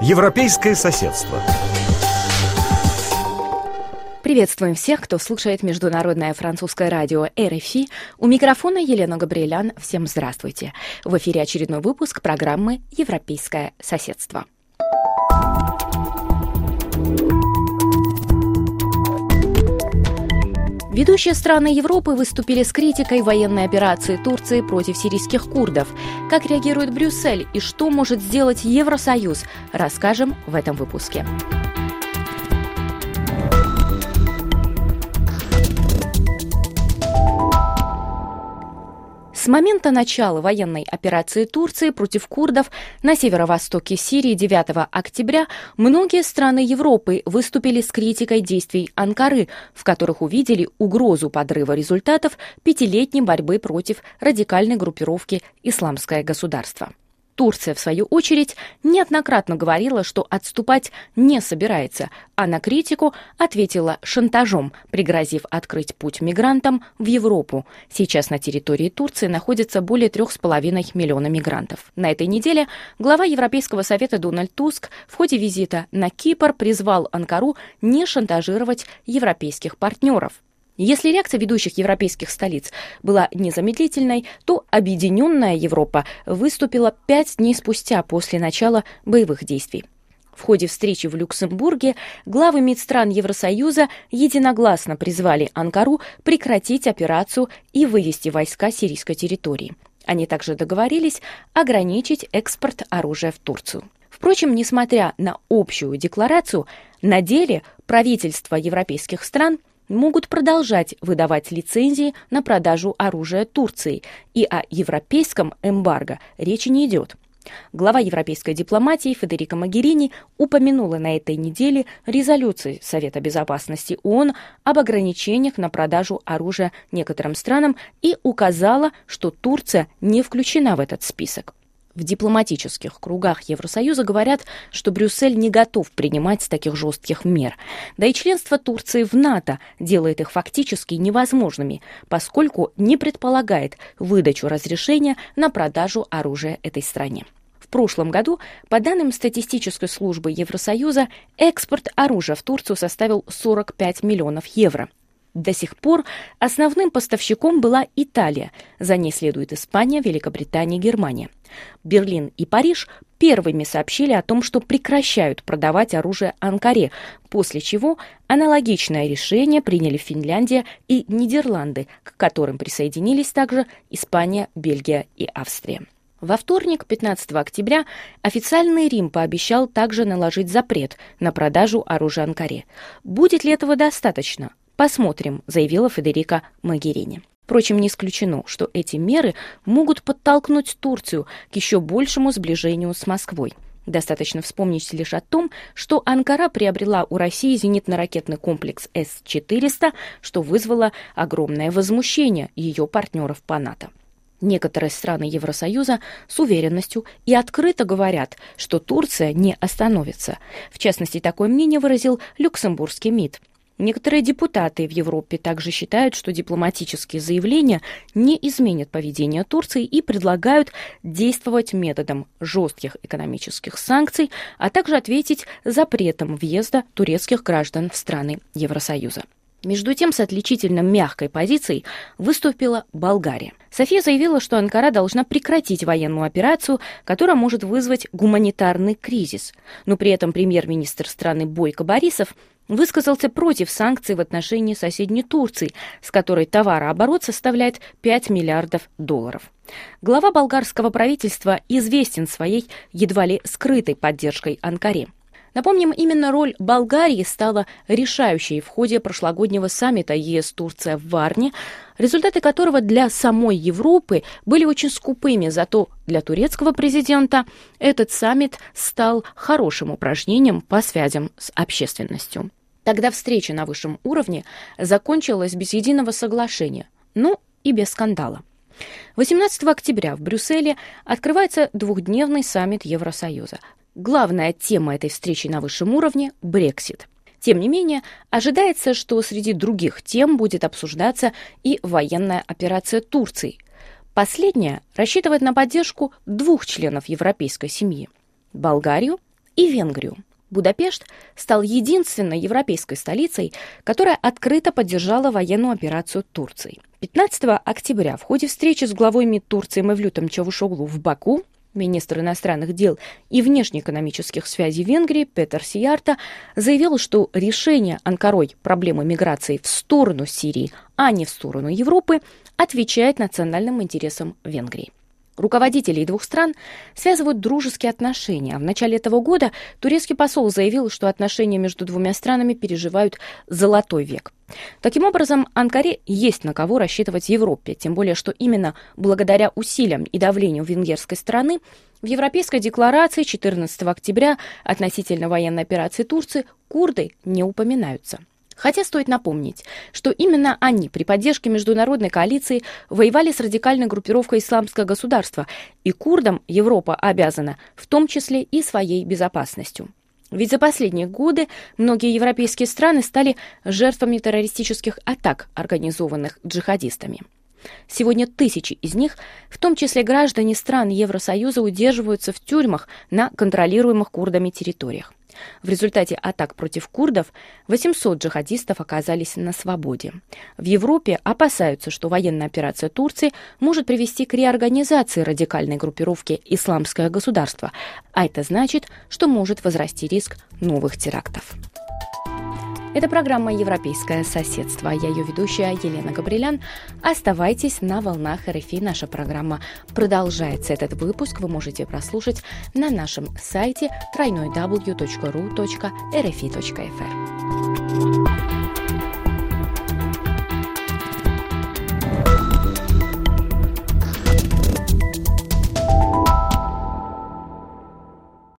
Европейское соседство. Приветствуем всех, кто слушает Международное французское радио РФИ. У микрофона Елена Габриэлян. Всем здравствуйте. В эфире очередной выпуск программы «Европейское соседство». Ведущие страны Европы выступили с критикой военной операции Турции против сирийских курдов. Как реагирует Брюссель и что может сделать Евросоюз, расскажем в этом выпуске. С момента начала военной операции Турции против курдов на северо-востоке Сирии 9 октября многие страны Европы выступили с критикой действий Анкары, в которых увидели угрозу подрыва результатов пятилетней борьбы против радикальной группировки «Исламское государство». Турция, в свою очередь, неоднократно говорила, что отступать не собирается, а на критику ответила шантажом, пригрозив открыть путь мигрантам в Европу. Сейчас на территории Турции находится более трех с половиной миллиона мигрантов. На этой неделе глава Европейского совета Дональд Туск в ходе визита на Кипр призвал Анкару не шантажировать европейских партнеров. Если реакция ведущих европейских столиц была незамедлительной, то Объединенная Европа выступила пять дней спустя после начала боевых действий. В ходе встречи в Люксембурге главы МИД стран Евросоюза единогласно призвали Анкару прекратить операцию и вывести войска с сирийской территории. Они также договорились ограничить экспорт оружия в Турцию. Впрочем, несмотря на общую декларацию, на деле правительства европейских стран могут продолжать выдавать лицензии на продажу оружия Турции, и о европейском эмбарго речи не идет. Глава европейской дипломатии Федерико Магерини упомянула на этой неделе резолюции Совета безопасности ООН об ограничениях на продажу оружия некоторым странам и указала, что Турция не включена в этот список. В дипломатических кругах Евросоюза говорят, что Брюссель не готов принимать таких жестких мер. Да и членство Турции в НАТО делает их фактически невозможными, поскольку не предполагает выдачу разрешения на продажу оружия этой стране. В прошлом году, по данным статистической службы Евросоюза, экспорт оружия в Турцию составил 45 миллионов евро. До сих пор основным поставщиком была Италия, за ней следует Испания, Великобритания, Германия. Берлин и Париж первыми сообщили о том, что прекращают продавать оружие Анкаре, после чего аналогичное решение приняли Финляндия и Нидерланды, к которым присоединились также Испания, Бельгия и Австрия. Во вторник, 15 октября, официальный Рим пообещал также наложить запрет на продажу оружия Анкаре. Будет ли этого достаточно? Посмотрим, заявила Федерика Магерини. Впрочем, не исключено, что эти меры могут подтолкнуть Турцию к еще большему сближению с Москвой. Достаточно вспомнить лишь о том, что Анкара приобрела у России зенитно-ракетный комплекс С-400, что вызвало огромное возмущение ее партнеров по НАТО. Некоторые страны Евросоюза с уверенностью и открыто говорят, что Турция не остановится. В частности, такое мнение выразил люксембургский МИД. Некоторые депутаты в Европе также считают, что дипломатические заявления не изменят поведение Турции и предлагают действовать методом жестких экономических санкций, а также ответить запретом въезда турецких граждан в страны Евросоюза. Между тем, с отличительно мягкой позицией выступила Болгария. София заявила, что Анкара должна прекратить военную операцию, которая может вызвать гуманитарный кризис. Но при этом премьер-министр страны Бойко Борисов высказался против санкций в отношении соседней Турции, с которой товарооборот составляет 5 миллиардов долларов. Глава болгарского правительства известен своей едва ли скрытой поддержкой Анкаре. Напомним, именно роль Болгарии стала решающей в ходе прошлогоднего саммита ЕС-Турция в Варне, результаты которого для самой Европы были очень скупыми, зато для турецкого президента этот саммит стал хорошим упражнением по связям с общественностью. Тогда встреча на высшем уровне закончилась без единого соглашения, ну и без скандала. 18 октября в Брюсселе открывается двухдневный саммит Евросоюза. Главная тема этой встречи на высшем уровне – Брексит. Тем не менее, ожидается, что среди других тем будет обсуждаться и военная операция Турции. Последняя рассчитывает на поддержку двух членов европейской семьи – Болгарию и Венгрию. Будапешт стал единственной европейской столицей, которая открыто поддержала военную операцию Турции. 15 октября в ходе встречи с главой МИД Турции Мевлютом Чавушоглу в Баку министр иностранных дел и внешнеэкономических связей Венгрии Петер Сиярта заявил, что решение Анкарой проблемы миграции в сторону Сирии, а не в сторону Европы, отвечает национальным интересам Венгрии. Руководителей двух стран связывают дружеские отношения. В начале этого года турецкий посол заявил, что отношения между двумя странами переживают золотой век. Таким образом, Анкаре есть на кого рассчитывать в Европе, тем более, что именно благодаря усилиям и давлению венгерской стороны в Европейской декларации 14 октября относительно военной операции Турции курды не упоминаются. Хотя стоит напомнить, что именно они при поддержке международной коалиции воевали с радикальной группировкой «Исламское государство», и курдам Европа обязана, в том числе и своей безопасностью. Ведь за последние годы многие европейские страны стали жертвами террористических атак, организованных джихадистами. Сегодня тысячи из них, в том числе граждане стран Евросоюза, удерживаются в тюрьмах на контролируемых курдами территориях. В результате атак против курдов 800 джихадистов оказались на свободе. В Европе опасаются, что военная операция Турции может привести к реорганизации радикальной группировки «Исламское государство», а это значит, что может возрасти риск новых терактов. Это программа «Европейское соседство». Я ее ведущая Елена Габрилян. Оставайтесь на волнах РФИ. Наша программа продолжается. Этот выпуск вы можете прослушать на нашем сайте www.ru.rfi.fr.